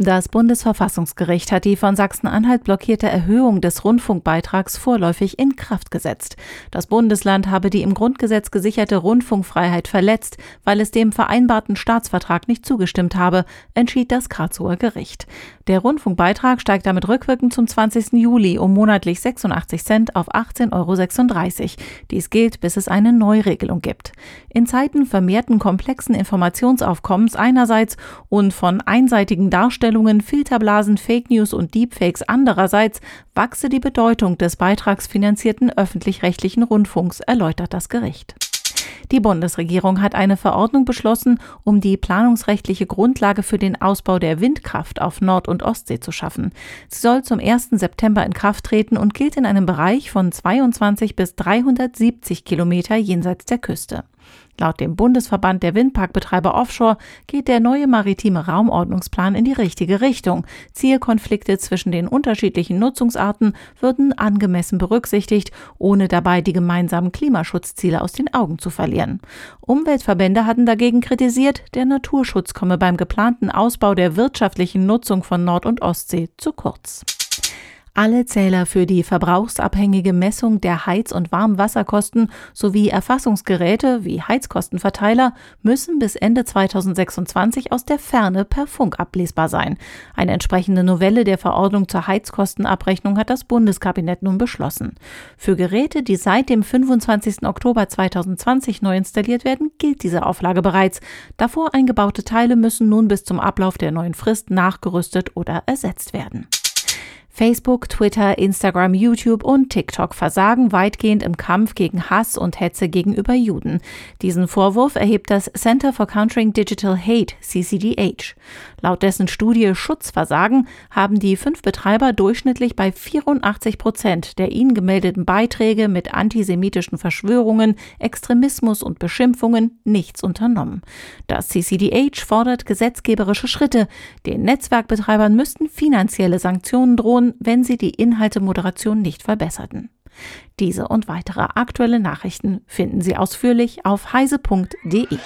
Das Bundesverfassungsgericht hat die von Sachsen-Anhalt blockierte Erhöhung des Rundfunkbeitrags vorläufig in Kraft gesetzt. Das Bundesland habe die im Grundgesetz gesicherte Rundfunkfreiheit verletzt, weil es dem vereinbarten Staatsvertrag nicht zugestimmt habe, entschied das Karlsruher Gericht. Der Rundfunkbeitrag steigt damit rückwirkend zum 20. Juli um monatlich 86 Cent auf 18,36 Euro. Dies gilt, bis es eine Neuregelung gibt. In Zeiten vermehrten komplexen Informations Informationsaufkommens einerseits und von einseitigen Darstellungen, Filterblasen, Fake News und Deepfakes andererseits wachse die Bedeutung des beitragsfinanzierten öffentlich-rechtlichen Rundfunks, erläutert das Gericht. Die Bundesregierung hat eine Verordnung beschlossen, um die planungsrechtliche Grundlage für den Ausbau der Windkraft auf Nord- und Ostsee zu schaffen. Sie soll zum 1. September in Kraft treten und gilt in einem Bereich von 22 bis 370 Kilometer jenseits der Küste. Laut dem Bundesverband der Windparkbetreiber Offshore geht der neue maritime Raumordnungsplan in die richtige Richtung. Zielkonflikte zwischen den unterschiedlichen Nutzungsarten würden angemessen berücksichtigt, ohne dabei die gemeinsamen Klimaschutzziele aus den Augen zu verlieren. Umweltverbände hatten dagegen kritisiert, der Naturschutz komme beim geplanten Ausbau der wirtschaftlichen Nutzung von Nord- und Ostsee zu kurz. Alle Zähler für die verbrauchsabhängige Messung der Heiz- und Warmwasserkosten sowie Erfassungsgeräte wie Heizkostenverteiler müssen bis Ende 2026 aus der Ferne per Funk ablesbar sein. Eine entsprechende Novelle der Verordnung zur Heizkostenabrechnung hat das Bundeskabinett nun beschlossen. Für Geräte, die seit dem 25. Oktober 2020 neu installiert werden, gilt diese Auflage bereits. Davor eingebaute Teile müssen nun bis zum Ablauf der neuen Frist nachgerüstet oder ersetzt werden. Facebook, Twitter, Instagram, YouTube und TikTok versagen weitgehend im Kampf gegen Hass und Hetze gegenüber Juden. Diesen Vorwurf erhebt das Center for Countering Digital Hate, CCDH. Laut dessen Studie Schutzversagen haben die fünf Betreiber durchschnittlich bei 84 Prozent der ihnen gemeldeten Beiträge mit antisemitischen Verschwörungen, Extremismus und Beschimpfungen nichts unternommen. Das CCDH fordert gesetzgeberische Schritte. Den Netzwerkbetreibern müssten finanzielle Sanktionen drohen, Redaktion, wenn sie die Inhaltemoderation nicht verbesserten. Diese und weitere aktuelle Nachrichten finden Sie ausführlich auf heise.de.